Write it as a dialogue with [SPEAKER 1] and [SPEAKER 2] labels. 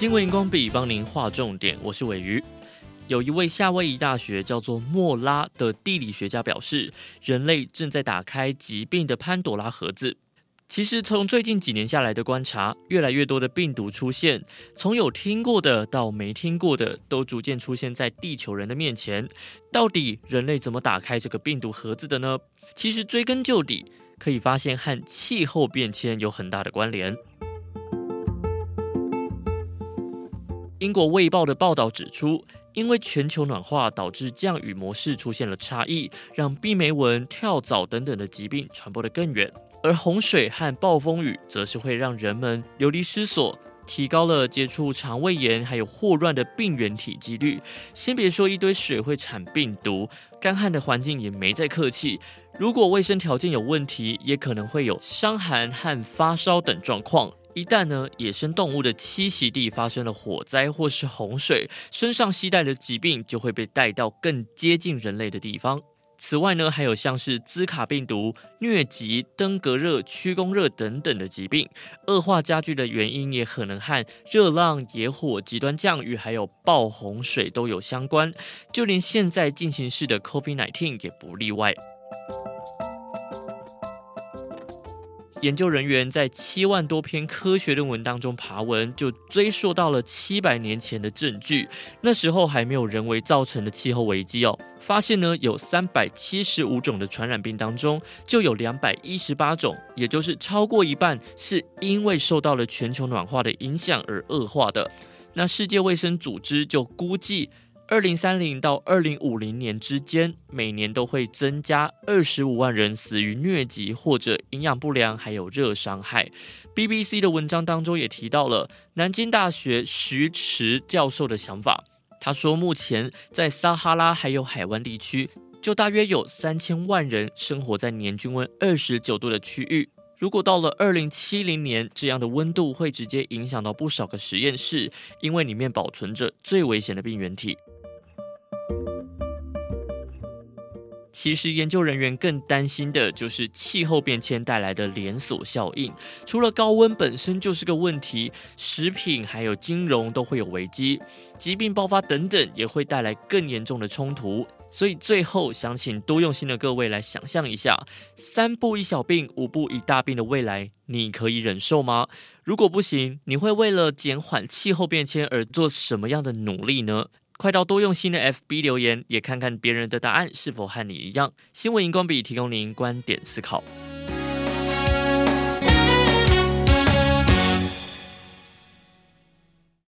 [SPEAKER 1] 新闻荧光笔帮您划重点，我是尾鱼。有一位夏威夷大学叫做莫拉的地理学家表示，人类正在打开疾病的潘朵拉盒子。其实，从最近几年下来的观察，越来越多的病毒出现，从有听过的到没听过的，都逐渐出现在地球人的面前。到底人类怎么打开这个病毒盒子的呢？其实追根究底，可以发现和气候变迁有很大的关联。英国《卫报》的报道指出，因为全球暖化导致降雨模式出现了差异，让病媒蚊、跳蚤等等的疾病传播得更远。而洪水和暴风雨则是会让人们流离失所，提高了接触肠胃炎还有霍乱的病原体几率。先别说一堆水会产病毒，干旱的环境也没再客气。如果卫生条件有问题，也可能会有伤寒和发烧等状况。一旦呢，野生动物的栖息地发生了火灾或是洪水，身上携带的疾病就会被带到更接近人类的地方。此外呢，还有像是兹卡病毒、疟疾、登革热、屈公热等等的疾病，恶化加剧的原因也可能和热浪、野火、极端降雨还有暴洪水都有相关，就连现在进行式的 COVID-19 也不例外。研究人员在七万多篇科学论文当中爬文，就追溯到了七百年前的证据。那时候还没有人为造成的气候危机哦。发现呢，有三百七十五种的传染病当中，就有两百一十八种，也就是超过一半，是因为受到了全球暖化的影响而恶化的。那世界卫生组织就估计。二零三零到二零五零年之间，每年都会增加二十五万人死于疟疾或者营养不良，还有热伤害。BBC 的文章当中也提到了南京大学徐迟教授的想法。他说，目前在撒哈拉还有海湾地区，就大约有三千万人生活在年均温二十九度的区域。如果到了二零七零年，这样的温度会直接影响到不少个实验室，因为里面保存着最危险的病原体。其实，研究人员更担心的就是气候变迁带来的连锁效应。除了高温本身就是个问题，食品还有金融都会有危机，疾病爆发等等也会带来更严重的冲突。所以，最后想请多用心的各位来想象一下：三步一小病，五步一大病的未来，你可以忍受吗？如果不行，你会为了减缓气候变迁而做什么样的努力呢？快到多用心的 FB 留言，也看看别人的答案是否和你一样。新闻荧光笔提供您观点思考。